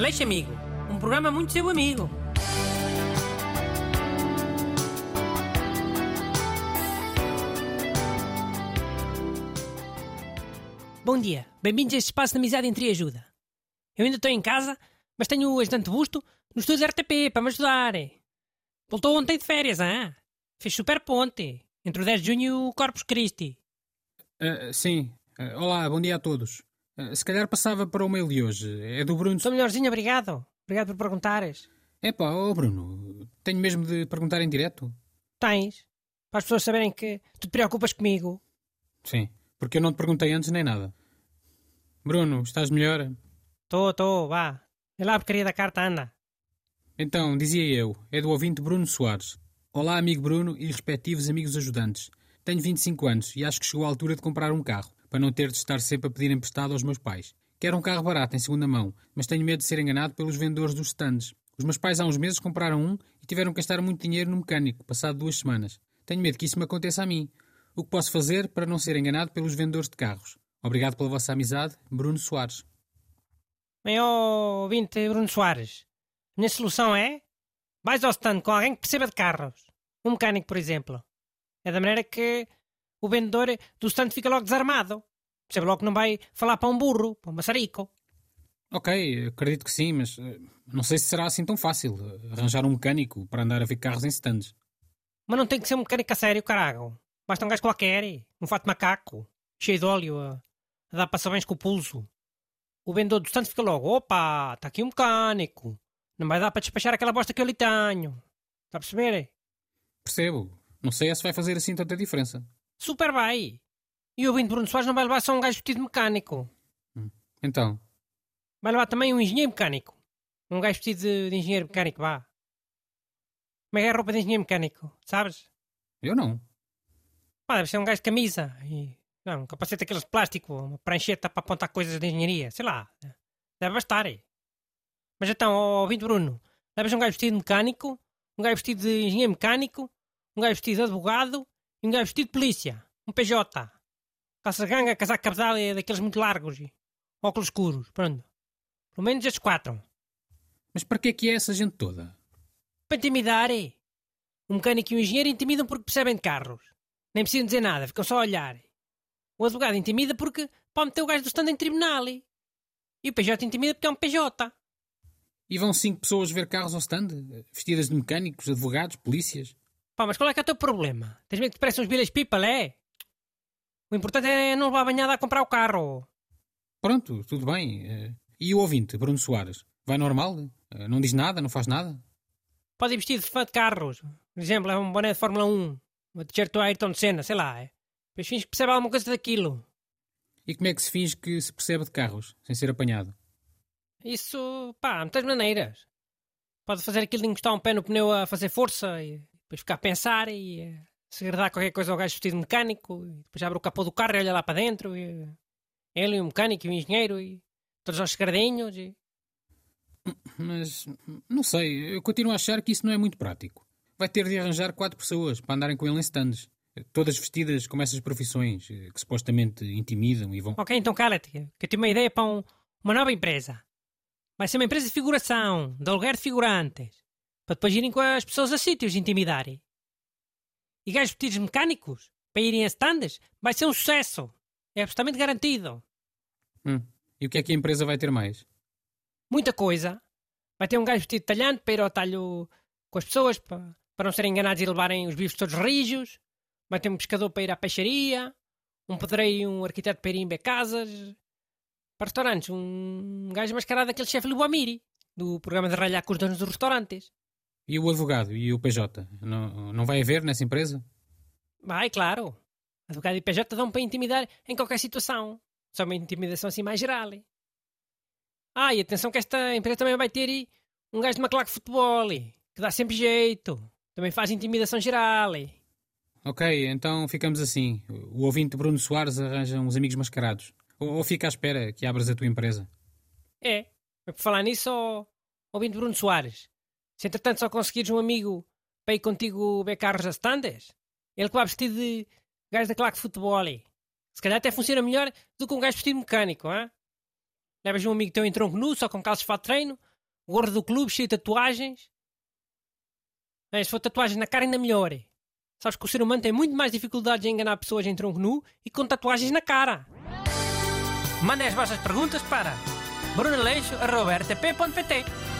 Aleixo Amigo, um programa muito seu amigo. Bom dia, bem-vindos a este espaço de amizade entre ajuda. Eu ainda estou em casa, mas tenho o ajudante busto no estúdio RTP para me ajudar. Voltou ontem de férias, ah? Fez super ponte entre o 10 de junho e o Corpus Christi. Uh, sim. Uh, olá, bom dia a todos. Uh, se calhar passava para o mail de hoje. É do Bruno. Estou melhorzinho, obrigado. Obrigado por perguntares. É pá, oh Bruno, tenho mesmo de perguntar em direto? Tens. Para as pessoas saberem que tu te preocupas comigo. Sim, porque eu não te perguntei antes nem nada. Bruno, estás melhor? Estou, estou, vá. É lá a porcaria da carta, anda. Então, dizia eu, é do ouvinte Bruno Soares. Olá, amigo Bruno e respectivos amigos ajudantes. Tenho 25 anos e acho que chegou a altura de comprar um carro, para não ter de estar sempre a pedir emprestado aos meus pais. Quero um carro barato, em segunda mão, mas tenho medo de ser enganado pelos vendedores dos stands. Os meus pais há uns meses compraram um e tiveram que gastar muito dinheiro no mecânico, passado duas semanas. Tenho medo que isso me aconteça a mim. O que posso fazer para não ser enganado pelos vendedores de carros? Obrigado pela vossa amizade, Bruno Soares. Bem, ó, ouvinte Bruno Soares, minha solução é vais ao stand com alguém que perceba de carros. Um mecânico, por exemplo. É da maneira que o vendedor do stand fica logo desarmado. Percebe logo que não vai falar para um burro, para um maçarico. Ok, acredito que sim, mas uh, não sei se será assim tão fácil uh, arranjar um mecânico para andar a ver carros em stands. Mas não tem que ser um mecânico a sério, caralho. Basta um gajo qualquer, um fato de macaco, cheio de óleo, a, a dar passabens com o pulso. O vendedor do stand fica logo, opa, está aqui um mecânico. Não vai dar para despachar aquela bosta que eu lhe tenho. Está a perceber? Percebo. Não sei se vai fazer assim tanta diferença. Super vai. E o ouvinte Bruno Soares não vai levar só um gajo vestido de mecânico. Hum. Então? Vai levar também um engenheiro mecânico. Um gajo vestido de, de engenheiro mecânico, vá. Como é que é a roupa de engenheiro mecânico? Sabes? Eu não. Pá, deve ser um gajo de camisa e não, um capacete aqueles de plástico, uma prancheta para apontar coisas de engenharia, sei lá. Deve bastar. Mas então, ó, ouvinte Bruno, levas um gajo vestido de mecânico, um gajo vestido de engenheiro mecânico, um gajo vestido de advogado e um gajo vestido de polícia. Um PJ. Calça de ganga, casaco cabedal e daqueles muito largos e óculos escuros. Pronto. Pelo menos estes quatro. Mas para que é que é essa gente toda? Para intimidar, é. O mecânico e o engenheiro intimidam porque percebem de carros. Nem precisam dizer nada, ficam só a olhar. O advogado intimida porque pode meter o gajo do stand em tribunal. E o PJ intimida porque é um PJ. E vão cinco pessoas ver carros ao stand? Vestidas de mecânicos, advogados, polícias? Pá, mas qual é que é o teu problema? Tens medo que te pareçam uns bilhas people, é? O importante é não levar a banhada a comprar o carro. Pronto, tudo bem. E o ouvinte, Bruno Soares? Vai normal? Não diz nada? Não faz nada? Pode ir vestido de fã de carros. Por exemplo, é um boné de Fórmula 1. Uma t-shirt do Ayrton Senna, sei lá. É. Depois finge que percebe alguma coisa daquilo. E como é que se finge que se percebe de carros, sem ser apanhado? Isso, pá, há muitas maneiras. Pode fazer aquilo de encostar um pé no pneu a fazer força e depois ficar a pensar e uh, segredar qualquer coisa ao gajo vestido de mecânico e depois abre o capô do carro e olha lá para dentro e uh, ele e o mecânico e o engenheiro e todos aos segredinhos e... Mas, não sei, eu continuo a achar que isso não é muito prático. Vai ter de arranjar quatro pessoas para andarem com ele em stands. Todas vestidas como essas profissões eh, que supostamente intimidam e vão. Ok, então cala-te, que eu tenho uma ideia para um, uma nova empresa. Vai ser uma empresa de figuração, de aluguer de figurantes, para depois irem com as pessoas a sítios intimidarem. E gajos vestidos mecânicos, para irem a stands, vai ser um sucesso. É absolutamente garantido. Hum. E o que é que a empresa vai ter mais? Muita coisa. Vai ter um gajo vestido talhante para ir ao talho com as pessoas, para, para não serem enganados e levarem os bifes todos rijos. Vai ter um pescador para ir à peixaria, um pedreiro e um arquiteto para ir ver casas. Para restaurantes, um gajo mascarado daquele chefe Lubamiri, do programa de ralhar com os donos dos restaurantes. E o advogado e o PJ? Não, não vai haver nessa empresa? Vai, claro. Advogado e PJ dão para intimidar em qualquer situação. Só uma intimidação assim mais geral. Ah, e atenção que esta empresa também vai ter um gajo de uma claque de futebol, que dá sempre jeito. Também faz intimidação geral. Ok, então ficamos assim. O ouvinte Bruno Soares arranja uns amigos mascarados. Ou, ou fica à espera que abras a tua empresa. É. Por falar nisso, ó, ouvinte Bruno Soares, se entretanto só conseguires um amigo para ir contigo ver carros a standes, ele que vai vestir de gajo da claque de futebol. Se calhar até funciona melhor do que um gajo vestido mecânico, hein? Levas um amigo teu em tronco nu, só com calços de treino, gorro do clube cheio de tatuagens. É, se for tatuagens na cara, ainda melhor. Sabes que o ser humano tem muito mais dificuldades em enganar pessoas em tronco nu e com tatuagens na cara. Mandem as vossas perguntas para brunaleixo.rtp.pt